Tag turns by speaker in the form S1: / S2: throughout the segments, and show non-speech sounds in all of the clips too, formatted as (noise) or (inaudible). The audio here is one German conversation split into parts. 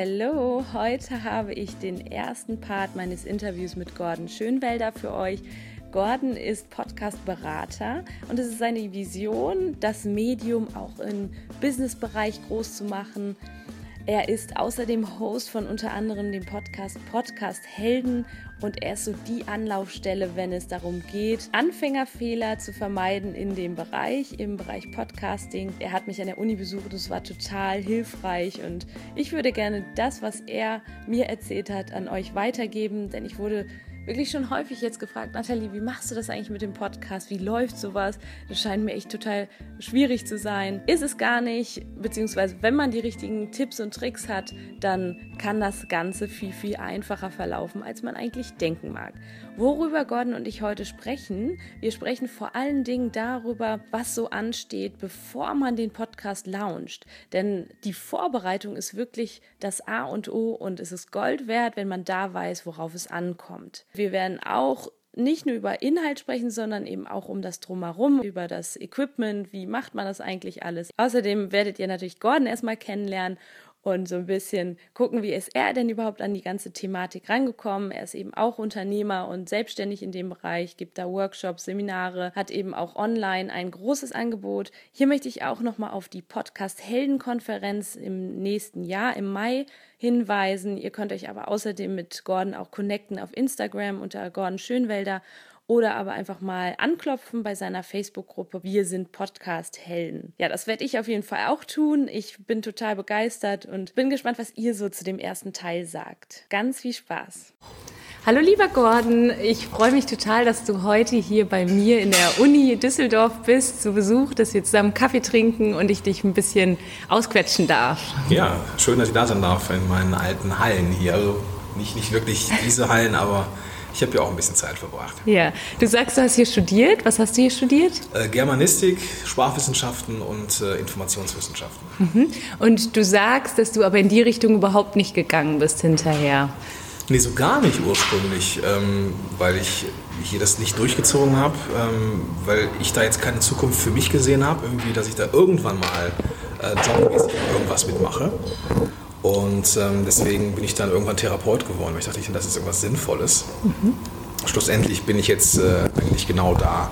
S1: Hallo, heute habe ich den ersten Part meines Interviews mit Gordon Schönwelder für euch. Gordon ist Podcast-Berater und es ist seine Vision, das Medium auch im Businessbereich groß zu machen. Er ist außerdem Host von unter anderem dem Podcast Podcast Helden und er ist so die Anlaufstelle, wenn es darum geht, Anfängerfehler zu vermeiden in dem Bereich, im Bereich Podcasting. Er hat mich an der Uni besucht, das war total hilfreich und ich würde gerne das, was er mir erzählt hat, an euch weitergeben, denn ich wurde wirklich schon häufig jetzt gefragt, Nathalie, wie machst du das eigentlich mit dem Podcast? Wie läuft sowas? Das scheint mir echt total schwierig zu sein. Ist es gar nicht, beziehungsweise wenn man die richtigen Tipps und Tricks hat, dann kann das Ganze viel, viel einfacher verlaufen, als man eigentlich denken mag. Worüber Gordon und ich heute sprechen, wir sprechen vor allen Dingen darüber, was so ansteht, bevor man den Podcast launcht. Denn die Vorbereitung ist wirklich das A und O und es ist Gold wert, wenn man da weiß, worauf es ankommt. Wir werden auch nicht nur über Inhalt sprechen, sondern eben auch um das Drumherum, über das Equipment, wie macht man das eigentlich alles. Außerdem werdet ihr natürlich Gordon erstmal kennenlernen und so ein bisschen gucken, wie ist er denn überhaupt an die ganze Thematik rangekommen. Er ist eben auch Unternehmer und selbstständig in dem Bereich, gibt da Workshops, Seminare, hat eben auch online ein großes Angebot. Hier möchte ich auch nochmal auf die Podcast Heldenkonferenz im nächsten Jahr, im Mai, hinweisen. Ihr könnt euch aber außerdem mit Gordon auch connecten auf Instagram unter Gordon Schönwelder oder aber einfach mal anklopfen bei seiner Facebook-Gruppe Wir sind Podcast-Helden. Ja, das werde ich auf jeden Fall auch tun. Ich bin total begeistert und bin gespannt, was ihr so zu dem ersten Teil sagt. Ganz viel Spaß. Hallo lieber Gordon, ich freue mich total, dass du heute hier bei mir in der Uni Düsseldorf bist, zu Besuch, dass wir zusammen Kaffee trinken und ich dich ein bisschen ausquetschen darf.
S2: Ja, schön, dass ich da sein darf in meinen alten Hallen hier. Also nicht, nicht wirklich diese Hallen, aber ich habe ja auch ein bisschen Zeit verbracht.
S1: Ja, du sagst, du hast hier studiert. Was hast du hier studiert?
S2: Äh, Germanistik, Sprachwissenschaften und äh, Informationswissenschaften.
S1: Mhm. Und du sagst, dass du aber in die Richtung überhaupt nicht gegangen bist hinterher.
S2: Nee, so gar nicht ursprünglich, ähm, weil ich hier das nicht durchgezogen habe, ähm, weil ich da jetzt keine Zukunft für mich gesehen habe, irgendwie, dass ich da irgendwann mal äh, jobmäßig irgendwas mitmache. Und ähm, deswegen bin ich dann irgendwann Therapeut geworden, weil ich dachte, das ist irgendwas Sinnvolles. Mhm. Schlussendlich bin ich jetzt äh, eigentlich genau da,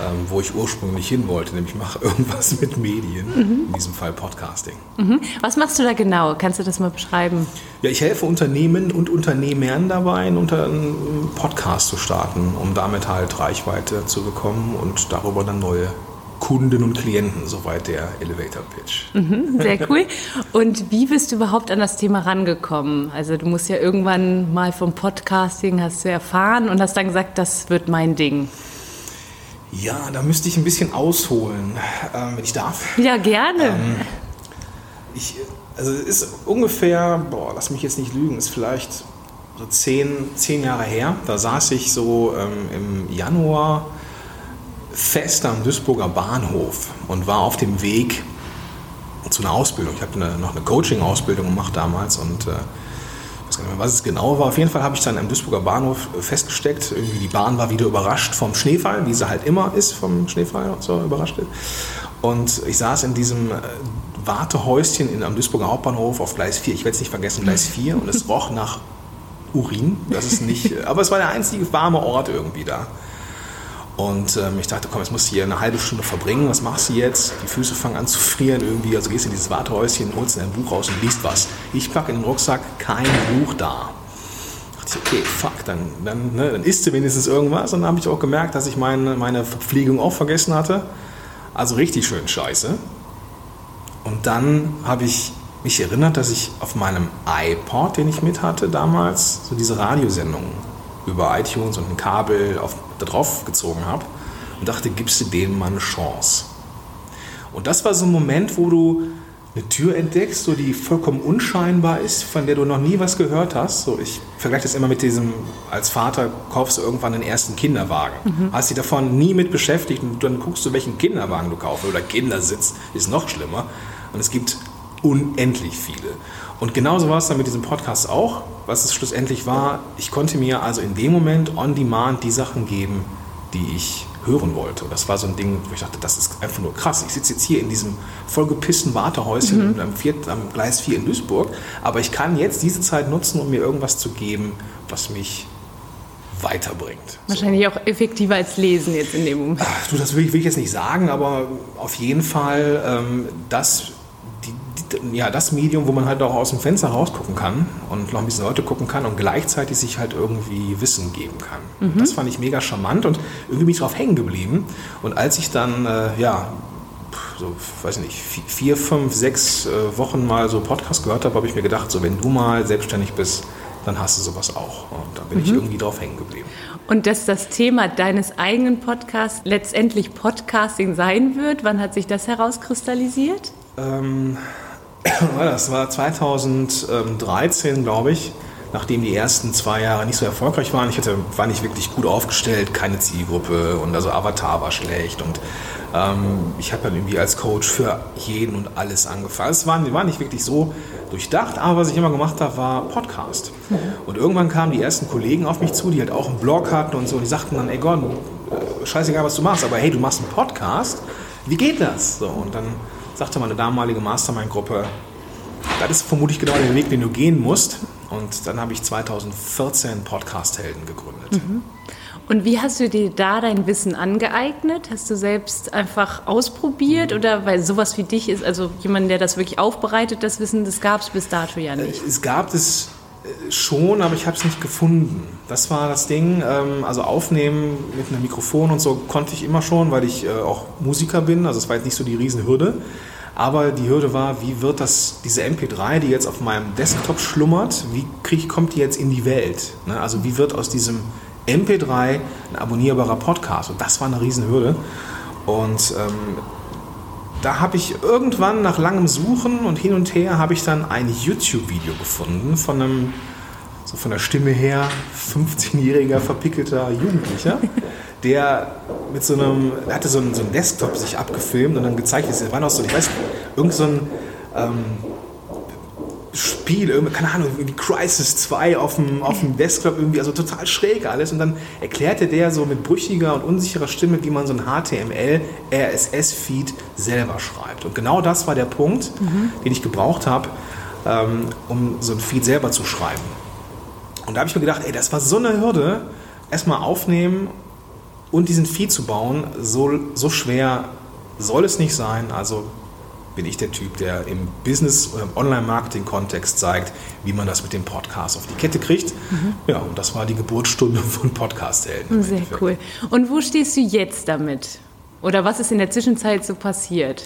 S2: ähm, wo ich ursprünglich hin wollte, nämlich mache (laughs) irgendwas mit Medien, mhm. in diesem Fall Podcasting.
S1: Mhm. Was machst du da genau? Kannst du das mal beschreiben?
S2: Ja, ich helfe Unternehmen und Unternehmern dabei, einen Podcast zu starten, um damit halt Reichweite zu bekommen und darüber dann neue Kunden und Klienten, soweit der Elevator Pitch.
S1: Mhm, sehr cool. Und wie bist du überhaupt an das Thema rangekommen? Also du musst ja irgendwann mal vom Podcasting hast du erfahren und hast dann gesagt, das wird mein Ding.
S2: Ja, da müsste ich ein bisschen ausholen, äh, wenn ich darf.
S1: Ja, gerne. Ähm,
S2: ich, also es ist ungefähr, boah, lass mich jetzt nicht lügen, ist vielleicht so zehn, zehn Jahre her. Da saß ich so ähm, im Januar fest am Duisburger Bahnhof und war auf dem Weg zu einer Ausbildung. Ich habe noch eine Coaching-Ausbildung gemacht damals und äh, ich weiß gar nicht mehr, was es genau war. Auf jeden Fall habe ich dann am Duisburger Bahnhof festgesteckt. Irgendwie die Bahn war wieder überrascht vom Schneefall, wie sie halt immer ist vom Schneefall und so überrascht ist. Und ich saß in diesem äh, Wartehäuschen in, am Duisburger Hauptbahnhof auf Gleis 4. Ich werde es nicht vergessen, Gleis 4. Und es roch nach Urin. Das ist nicht, (laughs) aber es war der einzige warme Ort irgendwie da. Und ähm, ich dachte, komm, jetzt musst du hier eine halbe Stunde verbringen. Was machst du jetzt? Die Füße fangen an zu frieren irgendwie. Also gehst in dieses Wartehäuschen, holst dein Buch raus und liest was. Ich packe in den Rucksack kein Buch da. Ich dachte, okay, fuck, dann, dann, ne, dann isst du wenigstens irgendwas. Und dann habe ich auch gemerkt, dass ich meine, meine Verpflegung auch vergessen hatte. Also richtig schön scheiße. Und dann habe ich mich erinnert, dass ich auf meinem iPod, den ich mit hatte damals, so diese Radiosendungen über iTunes und ein Kabel auf, da drauf gezogen habe und dachte, gibst du denen mal eine Chance. Und das war so ein Moment, wo du eine Tür entdeckst, so die vollkommen unscheinbar ist, von der du noch nie was gehört hast. So, ich vergleiche das immer mit diesem, als Vater kaufst du irgendwann den ersten Kinderwagen. Mhm. Hast dich davon nie mit beschäftigt und dann guckst du, welchen Kinderwagen du kaufst oder Kindersitz, ist noch schlimmer. Und es gibt unendlich viele. Und genauso war es dann mit diesem Podcast auch, was es schlussendlich war. Ich konnte mir also in dem Moment on demand die Sachen geben, die ich hören wollte. Und das war so ein Ding, wo ich dachte, das ist einfach nur krass. Ich sitze jetzt hier in diesem vollgepissten Wartehäuschen mhm. am, Viert, am Gleis 4 in Duisburg, aber ich kann jetzt diese Zeit nutzen, um mir irgendwas zu geben, was mich weiterbringt.
S1: Wahrscheinlich so. auch effektiver als Lesen jetzt in dem Moment.
S2: Ach, du, das will ich, will ich, jetzt nicht sagen, aber auf jeden Fall ähm, das ja, das Medium, wo man halt auch aus dem Fenster rausgucken kann und noch ein bisschen Leute gucken kann und gleichzeitig sich halt irgendwie Wissen geben kann. Mhm. Das fand ich mega charmant und irgendwie bin ich drauf hängen geblieben. Und als ich dann, äh, ja, so, weiß nicht, vier, fünf, sechs äh, Wochen mal so Podcast gehört habe, habe ich mir gedacht, so wenn du mal selbstständig bist, dann hast du sowas auch. Und da bin mhm. ich irgendwie drauf hängen geblieben.
S1: Und dass das Thema deines eigenen Podcasts letztendlich Podcasting sein wird, wann hat sich das herauskristallisiert?
S2: Ähm, das war 2013, glaube ich, nachdem die ersten zwei Jahre nicht so erfolgreich waren. Ich hatte, war nicht wirklich gut aufgestellt, keine Zielgruppe und also Avatar war schlecht und ähm, ich habe dann irgendwie als Coach für jeden und alles angefangen. Es war, war nicht wirklich so durchdacht, aber was ich immer gemacht habe, war Podcast. Mhm. Und irgendwann kamen die ersten Kollegen auf mich zu, die halt auch einen Blog hatten und so und die sagten dann, ey Gordon, äh, scheißegal, was du machst, aber hey, du machst einen Podcast, wie geht das? So, und dann sagte meine damalige Mastermind-Gruppe, das ist vermutlich genau der Weg, den du gehen musst. Und dann habe ich 2014 Podcast Helden gegründet. Mhm.
S1: Und wie hast du dir da dein Wissen angeeignet? Hast du selbst einfach ausprobiert mhm. oder weil sowas wie dich ist, also jemand, der das wirklich aufbereitet, das Wissen, das gab es bis dato ja nicht?
S2: Es gab es schon, aber ich habe es nicht gefunden. Das war das Ding. Ähm, also aufnehmen mit einem Mikrofon und so konnte ich immer schon, weil ich äh, auch Musiker bin. Also es war jetzt nicht so die Riesenhürde. Aber die Hürde war, wie wird das, diese MP3, die jetzt auf meinem Desktop schlummert, wie krieg, kommt die jetzt in die Welt? Ne? Also wie wird aus diesem MP3 ein abonnierbarer Podcast? Und das war eine Riesenhürde. Und ähm, da habe ich irgendwann nach langem Suchen und hin und her habe ich dann ein YouTube-Video gefunden von einem, so von der Stimme her, 15-jähriger verpickelter Jugendlicher, (laughs) der mit so einem, er hatte so einen, so einen Desktop sich abgefilmt und dann gezeigt, es war noch so, ich weiß, irgend so ein ähm, Spiel, keine Ahnung, wie Crisis 2 auf dem, auf dem Desktop irgendwie, also total schräg alles. Und dann erklärte der so mit brüchiger und unsicherer Stimme, wie man so ein HTML, RSS-Feed selber schreibt. Und genau das war der Punkt, mhm. den ich gebraucht habe, ähm, um so ein Feed selber zu schreiben. Und da habe ich mir gedacht, ey, das war so eine Hürde, erstmal aufnehmen und diesen Feed zu bauen, so, so schwer soll es nicht sein. Also bin ich der Typ, der im Business- oder im Online-Marketing-Kontext zeigt, wie man das mit dem Podcast auf die Kette kriegt. Mhm. Ja, und das war die Geburtsstunde von Podcast-Helden.
S1: Sehr cool. Und wo stehst du jetzt damit? Oder was ist in der Zwischenzeit so passiert?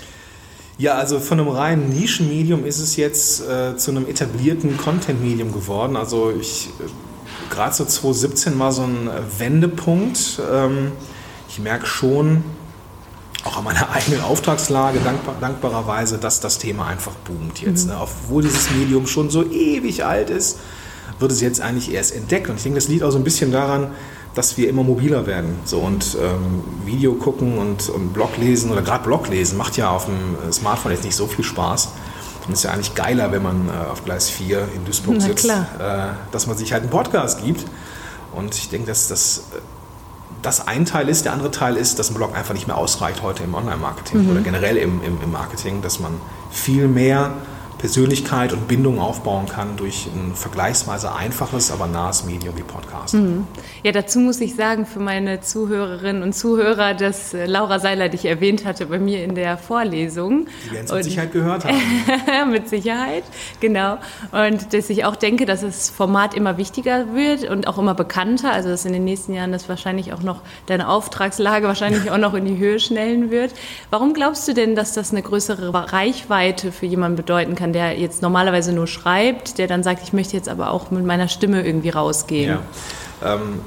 S2: Ja, also von einem reinen Nischenmedium ist es jetzt äh, zu einem etablierten Content-Medium geworden. Also ich äh, gerade so 2017 war so ein Wendepunkt. Ähm, ich merke schon, auch an meiner (laughs) eigenen Auftragslage dankbar, dankbarerweise, dass das Thema einfach boomt jetzt. Mhm. Ne? Obwohl dieses Medium schon so ewig alt ist, wird es jetzt eigentlich erst entdeckt. Und ich denke, das liegt auch so ein bisschen daran, dass wir immer mobiler werden. So und ähm, Video gucken und, und Blog lesen oder gerade Blog lesen macht ja auf dem Smartphone jetzt nicht so viel Spaß. Und es ist ja eigentlich geiler, wenn man äh, auf Gleis 4 in Duisburg Na, sitzt, äh, dass man sich halt einen Podcast gibt. Und ich denke, dass das, äh, das ein Teil ist. Der andere Teil ist, dass ein Blog einfach nicht mehr ausreicht heute im Online-Marketing mhm. oder generell im, im, im Marketing, dass man viel mehr Persönlichkeit und Bindung aufbauen kann durch ein vergleichsweise einfaches, aber nahes Medium wie Podcast. Mhm.
S1: Ja, dazu muss ich sagen, für meine Zuhörerinnen und Zuhörer, dass äh, Laura Seiler dich erwähnt hatte bei mir in der Vorlesung.
S2: Die werden es mit Sicherheit gehört (laughs) haben.
S1: mit Sicherheit, genau. Und dass ich auch denke, dass das Format immer wichtiger wird und auch immer bekannter, also dass in den nächsten Jahren das wahrscheinlich auch noch deine Auftragslage wahrscheinlich auch noch in die Höhe schnellen wird. Warum glaubst du denn, dass das eine größere Reichweite für jemanden bedeuten kann, der jetzt normalerweise nur schreibt, der dann sagt, ich möchte jetzt aber auch mit meiner Stimme irgendwie rausgehen.
S2: Ja. Ähm,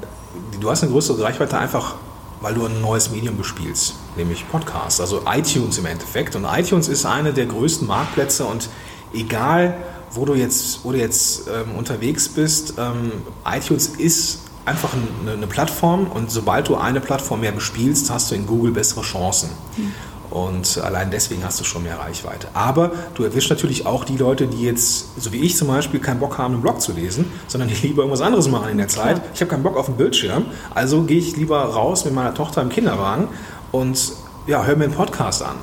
S2: du hast eine größere Reichweite einfach weil du ein neues Medium bespielst, nämlich Podcast, also iTunes im Endeffekt. Und iTunes ist eine der größten Marktplätze und egal, wo du jetzt, wo du jetzt ähm, unterwegs bist, ähm, iTunes ist einfach eine, eine, Plattform und sobald du eine Plattform mehr bespielst, hast du in Google bessere Chancen. Mhm. Und allein deswegen hast du schon mehr Reichweite. Aber du erwischst natürlich auch die Leute, die jetzt, so wie ich zum Beispiel, keinen Bock haben, einen Blog zu lesen, sondern die (laughs) lieber irgendwas anderes machen in der Zeit. Klar. Ich habe keinen Bock auf den Bildschirm, also gehe ich lieber raus mit meiner Tochter im Kinderwagen und ja, höre mir einen Podcast an.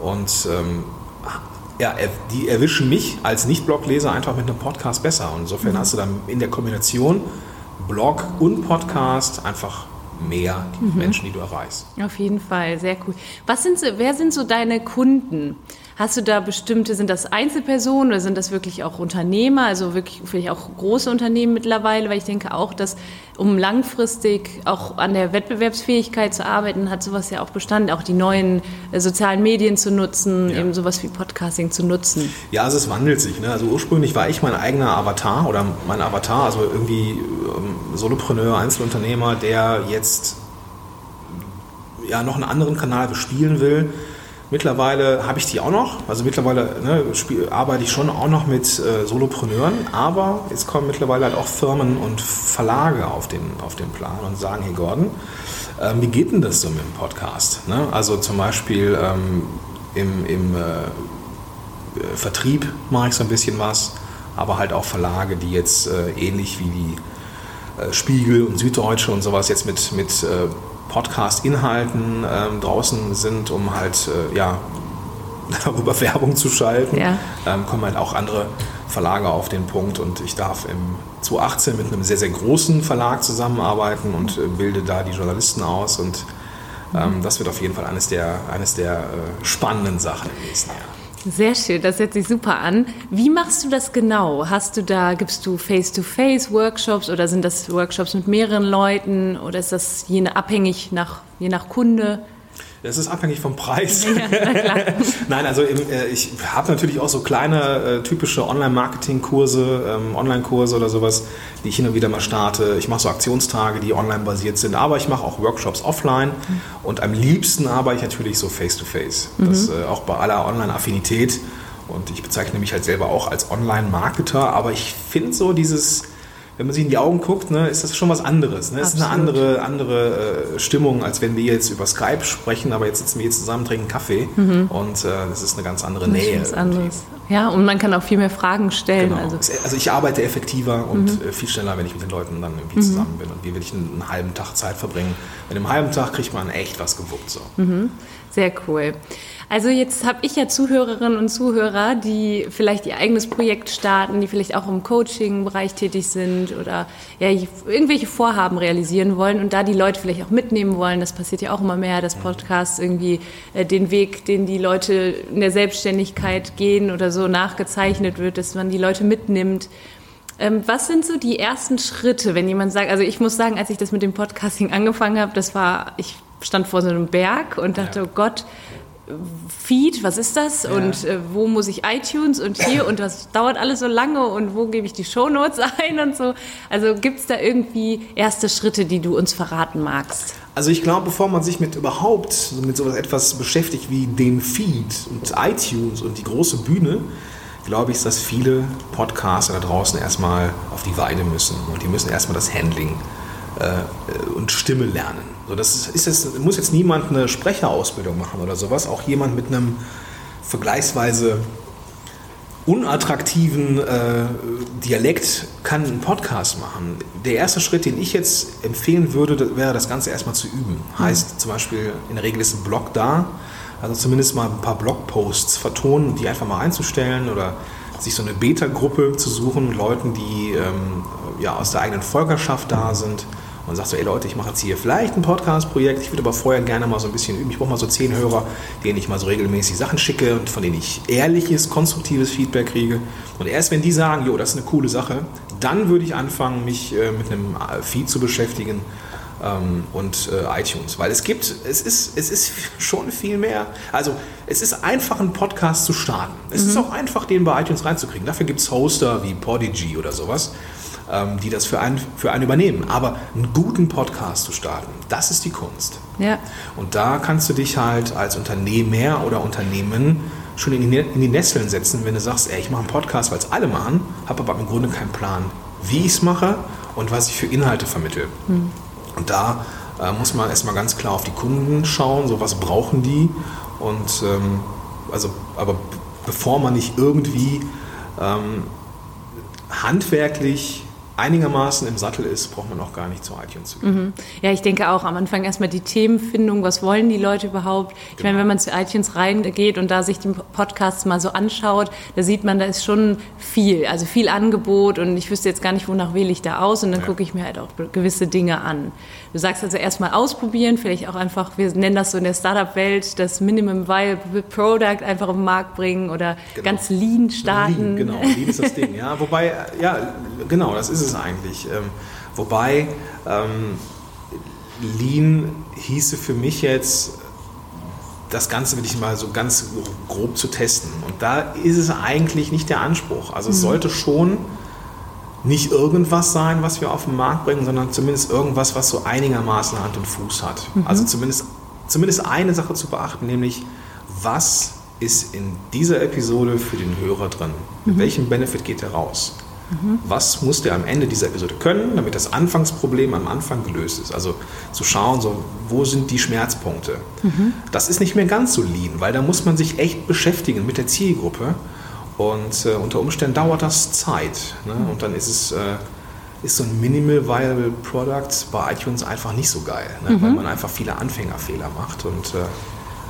S2: Und ähm, ja, die erwischen mich als Nicht-Blogleser einfach mit einem Podcast besser. Und insofern mhm. hast du dann in der Kombination Blog und Podcast einfach mehr die mhm. Menschen, die du erreichst.
S1: Auf jeden Fall, sehr cool. Was sind so, wer sind so deine Kunden? Hast du da bestimmte, sind das Einzelpersonen oder sind das wirklich auch Unternehmer, also wirklich vielleicht auch große Unternehmen mittlerweile? Weil ich denke auch, dass um langfristig auch an der Wettbewerbsfähigkeit zu arbeiten, hat sowas ja auch bestanden, auch die neuen äh, sozialen Medien zu nutzen, ja. eben sowas wie Podcasting zu nutzen.
S2: Ja, also es wandelt sich. Ne? Also ursprünglich war ich mein eigener Avatar oder mein Avatar, also irgendwie ähm, Solopreneur, Einzelunternehmer, der jetzt ja noch einen anderen Kanal bespielen will Mittlerweile habe ich die auch noch. Also mittlerweile ne, arbeite ich schon auch noch mit äh, Solopreneuren, aber es kommen mittlerweile halt auch Firmen und Verlage auf den, auf den Plan und sagen, hey Gordon, äh, wie geht denn das so mit dem Podcast? Ne? Also zum Beispiel ähm, im, im äh, Vertrieb mache ich so ein bisschen was, aber halt auch Verlage, die jetzt äh, ähnlich wie die äh, Spiegel und Süddeutsche und sowas jetzt mit, mit äh, Podcast-Inhalten ähm, draußen sind, um halt äh, ja, (laughs) darüber Werbung zu schalten, ja. ähm, kommen halt auch andere Verlage auf den Punkt und ich darf im 2018 mit einem sehr, sehr großen Verlag zusammenarbeiten und äh, bilde da die Journalisten aus und ähm, das wird auf jeden Fall eines der, eines der äh, spannenden Sachen im nächsten Jahr.
S1: Sehr schön, das hört sich super an. Wie machst du das genau? Hast du da, gibst du Face-to-Face-Workshops oder sind das Workshops mit mehreren Leuten oder ist das je abhängig nach, je nach Kunde?
S2: Das ist abhängig vom Preis. Ja, (laughs) Nein, also im, äh, ich habe natürlich auch so kleine äh, typische Online-Marketing-Kurse, ähm, Online-Kurse oder sowas, die ich hin und wieder mal starte. Ich mache so Aktionstage, die online basiert sind, aber ich mache auch Workshops offline mhm. und am liebsten arbeite ich natürlich so face-to-face. -face. Das mhm. äh, auch bei aller Online-Affinität. Und ich bezeichne mich halt selber auch als Online-Marketer, aber ich finde so dieses wenn man sich in die Augen guckt, ne, ist das schon was anderes. Ne? Es ist eine andere, andere äh, Stimmung, als wenn wir jetzt über Skype sprechen, aber jetzt sitzen wir hier zusammen, trinken Kaffee mhm. und äh, das ist eine ganz andere Nähe. Was
S1: anderes. Ja, und man kann auch viel mehr Fragen stellen.
S2: Genau. Also. also ich arbeite effektiver und mhm. Äh, viel schneller, wenn ich mit den Leuten dann irgendwie mhm. zusammen bin. Und wie will ich einen, einen, halben Tag Zeit verbringen? Mit einem halben Tag kriegt man echt was gewuppt. So.
S1: Mhm. Sehr cool. Also jetzt habe ich ja Zuhörerinnen und Zuhörer, die vielleicht ihr eigenes Projekt starten, die vielleicht auch im Coaching-Bereich tätig sind oder ja, irgendwelche Vorhaben realisieren wollen und da die Leute vielleicht auch mitnehmen wollen. Das passiert ja auch immer mehr, dass Podcasts irgendwie äh, den Weg, den die Leute in der Selbstständigkeit gehen oder so nachgezeichnet wird, dass man die Leute mitnimmt. Ähm, was sind so die ersten Schritte, wenn jemand sagt, also ich muss sagen, als ich das mit dem Podcasting angefangen habe, das war, ich stand vor so einem Berg und dachte, ja. oh Gott, Feed, was ist das? Ja. Und äh, wo muss ich iTunes und hier und das (laughs) dauert alles so lange und wo gebe ich die Shownotes ein und so. Also gibt es da irgendwie erste Schritte, die du uns verraten magst?
S2: Also ich glaube, bevor man sich mit überhaupt mit sowas etwas beschäftigt wie dem Feed und iTunes und die große Bühne, glaube ich, dass viele Podcaster da draußen erstmal auf die Weide müssen und die müssen erstmal das Handling äh, und Stimme lernen. So, das ist jetzt, muss jetzt niemand eine Sprecherausbildung machen oder sowas. Auch jemand mit einem vergleichsweise unattraktiven äh, Dialekt kann einen Podcast machen. Der erste Schritt, den ich jetzt empfehlen würde, wäre das Ganze erstmal zu üben. Mhm. Heißt zum Beispiel, in der Regel ist ein Blog da, also zumindest mal ein paar Blogposts vertonen, die einfach mal einzustellen oder sich so eine Beta-Gruppe zu suchen, Leuten, die ähm, ja, aus der eigenen Volkerschaft da sind und sagt so, ey Leute, ich mache jetzt hier vielleicht ein Podcast-Projekt, ich würde aber vorher gerne mal so ein bisschen üben. Ich brauche mal so zehn Hörer, denen ich mal so regelmäßig Sachen schicke und von denen ich ehrliches, konstruktives Feedback kriege. Und erst wenn die sagen, jo, das ist eine coole Sache, dann würde ich anfangen, mich äh, mit einem äh, Feed zu beschäftigen ähm, und äh, iTunes. Weil es gibt, es ist, es ist schon viel mehr. Also es ist einfach, einen Podcast zu starten. Es mhm. ist auch einfach, den bei iTunes reinzukriegen. Dafür gibt es Hoster wie Podigy oder sowas. Ähm, die das für einen, für einen übernehmen. Aber einen guten Podcast zu starten, das ist die Kunst.
S1: Ja.
S2: Und da kannst du dich halt als Unternehmer oder Unternehmen schon in die, in die Nesseln setzen, wenn du sagst, ey, ich mache einen Podcast, weil es alle machen, habe aber im Grunde keinen Plan, wie ich es mache und was ich für Inhalte vermittle. Mhm. Und da äh, muss man erstmal ganz klar auf die Kunden schauen, so was brauchen die und ähm, also, aber bevor man nicht irgendwie ähm, handwerklich einigermaßen im Sattel ist, braucht man auch gar nicht zu iTunes zu gehen.
S1: Mhm. Ja, ich denke auch am Anfang erstmal die Themenfindung, was wollen die Leute überhaupt? Ich genau. meine, wenn man zu iTunes reingeht und da sich die Podcasts mal so anschaut, da sieht man, da ist schon viel, also viel Angebot und ich wüsste jetzt gar nicht, wonach wähle ich da aus und dann ja. gucke ich mir halt auch gewisse Dinge an. Du sagst also erstmal ausprobieren, vielleicht auch einfach, wir nennen das so in der Startup-Welt, das Minimum Viable Product einfach auf den Markt bringen oder genau. ganz lean starten.
S2: Lean, genau, lean ist das Ding, ja. Wobei, ja, genau, das ist es es eigentlich. Ähm, wobei ähm, Lean hieße für mich jetzt, das Ganze wirklich mal so ganz grob zu testen. Und da ist es eigentlich nicht der Anspruch. Also es mhm. sollte schon nicht irgendwas sein, was wir auf den Markt bringen, sondern zumindest irgendwas, was so einigermaßen Hand und Fuß hat. Mhm. Also zumindest, zumindest eine Sache zu beachten, nämlich was ist in dieser Episode für den Hörer drin? Mit mhm. welchem Benefit geht er raus? Mhm. Was muss der am Ende dieser Episode können, damit das Anfangsproblem am Anfang gelöst ist? Also zu schauen, so, wo sind die Schmerzpunkte? Mhm. Das ist nicht mehr ganz so lean, weil da muss man sich echt beschäftigen mit der Zielgruppe und äh, unter Umständen dauert das Zeit. Ne? Mhm. Und dann ist es... Äh, ist so ein Minimal Viable Product bei iTunes einfach nicht so geil, ne? weil mhm. man einfach viele Anfängerfehler macht und äh,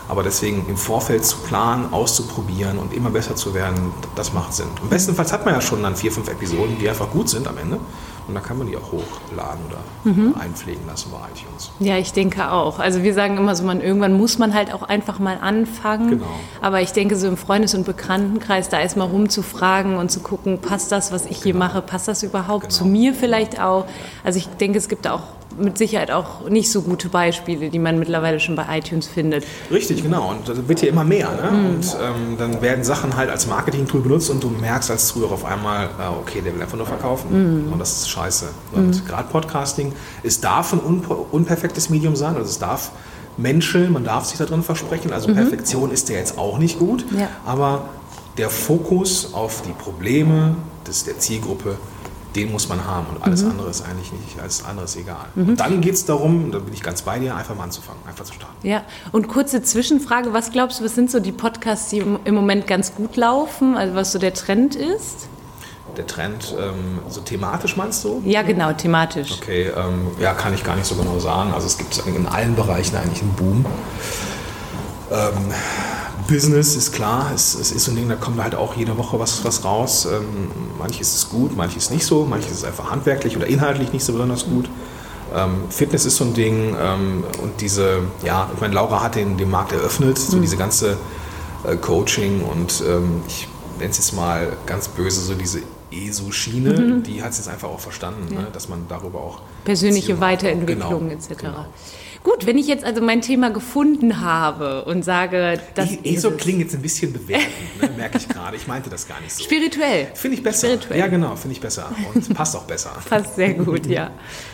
S2: aber deswegen im Vorfeld zu planen, auszuprobieren und immer besser zu werden, das macht Sinn. Und bestenfalls hat man ja schon dann vier, fünf Episoden, die einfach gut sind am Ende. Und dann kann man die auch hochladen oder mhm. einpflegen lassen bei iTunes.
S1: Ja, ich denke auch. Also wir sagen immer so, man, irgendwann muss man halt auch einfach mal anfangen. Genau. Aber ich denke, so im Freundes- und Bekanntenkreis, da erstmal rumzufragen und zu gucken, passt das, was ich genau. hier mache, passt das überhaupt genau. zu mir vielleicht auch? Also ich denke, es gibt auch mit Sicherheit auch nicht so gute Beispiele, die man mittlerweile schon bei iTunes findet.
S2: Richtig, genau. Und das wird ja immer mehr. Ne? Mhm. Und ähm, dann werden Sachen halt als Marketing-Tool benutzt und du merkst als Zuhörer auf einmal, äh, okay, der will einfach nur verkaufen. Mhm. Und das ist scheiße. Und mhm. gerade Podcasting, es darf ein unperfektes Medium sein, also es darf Menschen, man darf sich da drin versprechen. Also mhm. Perfektion ist ja jetzt auch nicht gut. Ja. Aber der Fokus auf die Probleme des, der Zielgruppe den muss man haben und alles mhm. andere ist eigentlich nicht, alles andere ist egal. Mhm. Und dann geht es darum, da bin ich ganz bei dir, einfach mal anzufangen, einfach zu starten.
S1: Ja, und kurze Zwischenfrage, was glaubst du, was sind so die Podcasts, die im Moment ganz gut laufen, also was so der Trend ist?
S2: Der Trend, ähm, so thematisch meinst du?
S1: Ja, genau, thematisch.
S2: Okay, ähm, ja, kann ich gar nicht so genau sagen. Also es gibt in allen Bereichen eigentlich einen Boom. Ähm, Business ist klar, es, es, ist so ein Ding, da kommt halt auch jede Woche was, was raus. Ähm, manches ist gut, manches nicht so, manches ist einfach handwerklich oder inhaltlich nicht so besonders gut. Ähm, Fitness ist so ein Ding und diese, ja, ich meine, Laura hat den, den Markt eröffnet, so mhm. diese ganze äh, Coaching und ich nenne es jetzt mal ganz böse, so diese ESO-Schiene, mhm. die hat es jetzt einfach auch verstanden, ja. ne, dass man darüber auch
S1: persönliche Weiterentwicklung genau, etc. Genau. Gut, wenn ich jetzt also mein Thema gefunden habe und sage,
S2: das ESO klingt jetzt ein bisschen bewertend, ne, merke ich gerade. Ich meinte das gar nicht so.
S1: Spirituell.
S2: Finde ich besser. Spirituell. Ja, genau, finde ich besser und passt auch besser. (laughs)
S1: passt sehr gut, ja.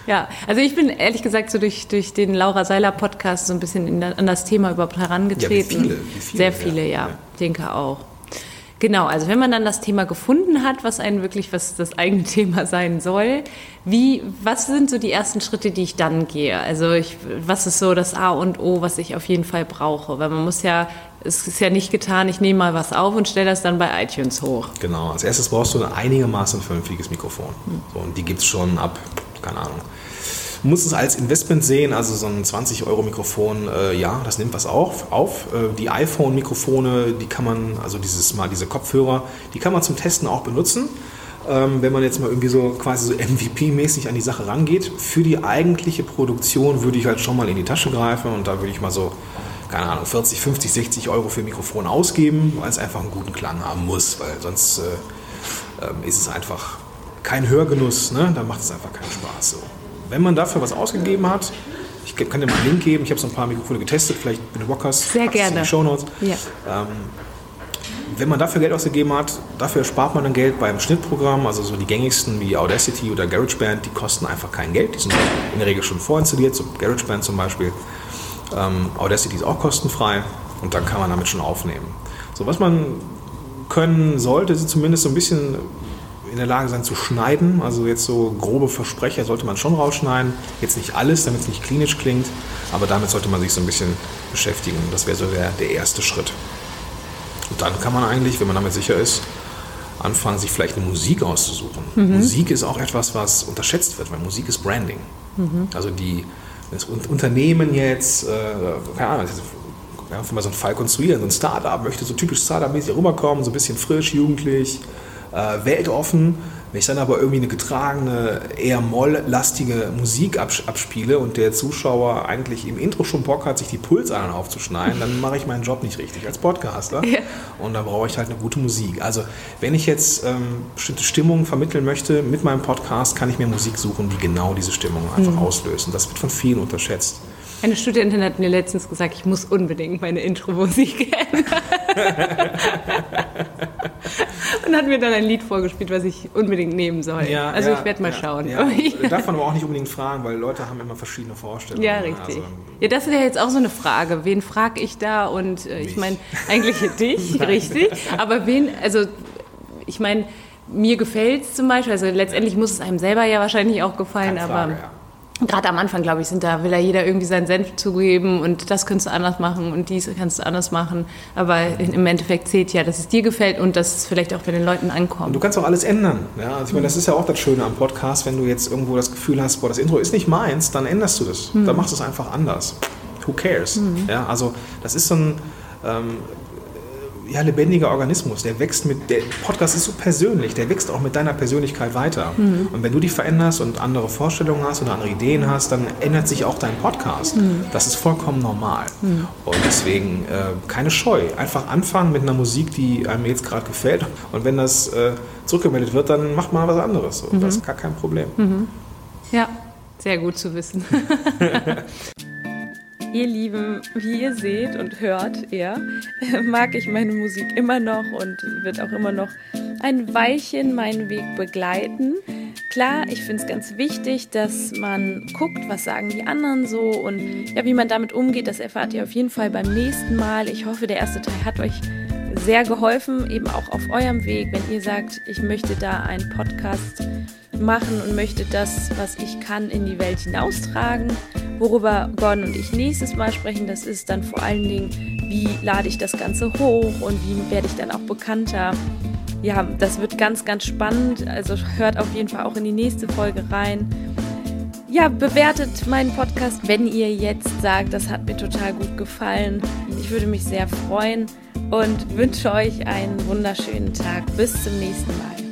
S1: Ja, also ich bin ehrlich gesagt so durch, durch den Laura Seiler Podcast so ein bisschen der, an das Thema überhaupt herangetreten. Ja, wie viele, wie viele, sehr viele, ja, ja, ja. denke auch. Genau, also wenn man dann das Thema gefunden hat, was einen wirklich, was das eigene (laughs) Thema sein soll, wie, was sind so die ersten Schritte, die ich dann gehe? Also ich, was ist so das A und O, was ich auf jeden Fall brauche? Weil man muss ja, es ist ja nicht getan, ich nehme mal was auf und stelle das dann bei iTunes hoch.
S2: Genau, als erstes brauchst du ein einigermaßen vernünftiges Mikrofon. Hm. So, und die gibt es schon ab, keine Ahnung, muss es als Investment sehen, also so ein 20-Euro-Mikrofon, äh, ja, das nimmt was auf. auf. Äh, die iPhone-Mikrofone, die kann man, also dieses mal diese Kopfhörer, die kann man zum Testen auch benutzen. Ähm, wenn man jetzt mal irgendwie so quasi so MVP-mäßig an die Sache rangeht. Für die eigentliche Produktion würde ich halt schon mal in die Tasche greifen und da würde ich mal so, keine Ahnung, 40, 50, 60 Euro für Mikrofon ausgeben, weil es einfach einen guten Klang haben muss, weil sonst äh, ähm, ist es einfach kein Hörgenuss, ne? da macht es einfach keinen Spaß so. Wenn man dafür was ausgegeben hat, ich kann dir mal einen Link geben, ich habe so ein paar Mikrofone getestet, vielleicht du Bock hast,
S1: Sehr gerne.
S2: Show Notes. Ja. Ähm, wenn man dafür Geld ausgegeben hat, dafür spart man dann Geld beim Schnittprogramm, also so die gängigsten wie Audacity oder GarageBand, die kosten einfach kein Geld, die sind in der Regel schon vorinstalliert, so GarageBand zum Beispiel. Ähm, Audacity ist auch kostenfrei und dann kann man damit schon aufnehmen. So, was man können sollte, ist zumindest so ein bisschen in der Lage sein zu schneiden. Also jetzt so grobe Versprecher sollte man schon rausschneiden. Jetzt nicht alles, damit es nicht klinisch klingt, aber damit sollte man sich so ein bisschen beschäftigen. Das wäre so der, der erste Schritt. Und dann kann man eigentlich, wenn man damit sicher ist, anfangen, sich vielleicht eine Musik auszusuchen. Mhm. Musik ist auch etwas, was unterschätzt wird, weil Musik ist Branding. Mhm. Also die das Unternehmen jetzt, äh, keine Ahnung, einfach mal so einen Fall konstruieren, so ein Startup möchte so typisch Startup-mäßig rüberkommen, so ein bisschen frisch, jugendlich, äh, weltoffen. Wenn ich dann aber irgendwie eine getragene, eher molllastige Musik abspiele und der Zuschauer eigentlich im Intro schon Bock hat, sich die Pulsadern aufzuschneiden, dann mache ich meinen Job nicht richtig als Podcaster. Ja. Und da brauche ich halt eine gute Musik. Also wenn ich jetzt ähm, bestimmte Stimmungen vermitteln möchte mit meinem Podcast, kann ich mir Musik suchen, die genau diese Stimmung einfach mhm. auslösen. Das wird von vielen unterschätzt.
S1: Eine Studentin hat mir letztens gesagt, ich muss unbedingt meine Intro-Musik ändern. (laughs) und hat mir dann ein Lied vorgespielt, was ich unbedingt nehmen soll. Ja, also ja, ich werde mal ja, schauen. Ja. (laughs)
S2: Darf man aber auch nicht unbedingt fragen, weil Leute haben immer verschiedene Vorstellungen.
S1: Ja, richtig. Also, ja, das ist ja jetzt auch so eine Frage. Wen frage ich da? Und äh, ich meine, eigentlich (laughs) dich, richtig. Aber wen, also ich meine, mir gefällt es zum Beispiel, also letztendlich muss es einem selber ja wahrscheinlich auch gefallen, Frage, aber gerade am Anfang, glaube ich, sind da, will ja jeder irgendwie seinen Senf zugeben und das kannst du anders machen und dies kannst du anders machen. Aber im Endeffekt zählt ja, dass es dir gefällt und dass es vielleicht auch bei den Leuten ankommt. Und
S2: du kannst auch alles ändern. Ja? Also ich meine, das ist ja auch das Schöne am Podcast, wenn du jetzt irgendwo das Gefühl hast, boah, das Intro ist nicht meins, dann änderst du das. Mhm. Dann machst du es einfach anders. Who cares? Mhm. Ja, also das ist so ein... Ähm, ja, lebendiger Organismus. Der wächst mit, der Podcast ist so persönlich, der wächst auch mit deiner Persönlichkeit weiter. Mhm. Und wenn du dich veränderst und andere Vorstellungen hast oder andere Ideen hast, dann ändert sich auch dein Podcast. Mhm. Das ist vollkommen normal. Mhm. Und deswegen äh, keine Scheu. Einfach anfangen mit einer Musik, die einem jetzt gerade gefällt. Und wenn das äh, zurückgemeldet wird, dann macht mal was anderes. Das ist gar kein Problem.
S1: Mhm. Ja, sehr gut zu wissen. (laughs) Ihr Lieben, wie ihr seht und hört, ja, (laughs) mag ich meine Musik immer noch und wird auch immer noch ein Weilchen meinen Weg begleiten. Klar, ich finde es ganz wichtig, dass man guckt, was sagen die anderen so und ja, wie man damit umgeht, das erfahrt ihr auf jeden Fall beim nächsten Mal. Ich hoffe, der erste Teil hat euch sehr geholfen, eben auch auf eurem Weg, wenn ihr sagt, ich möchte da einen Podcast machen und möchte das, was ich kann, in die Welt hinaustragen. Worüber Gordon und ich nächstes Mal sprechen, das ist dann vor allen Dingen, wie lade ich das Ganze hoch und wie werde ich dann auch bekannter. Ja, das wird ganz, ganz spannend. Also hört auf jeden Fall auch in die nächste Folge rein. Ja, bewertet meinen Podcast, wenn ihr jetzt sagt, das hat mir total gut gefallen. Ich würde mich sehr freuen und wünsche euch einen wunderschönen Tag. Bis zum nächsten Mal.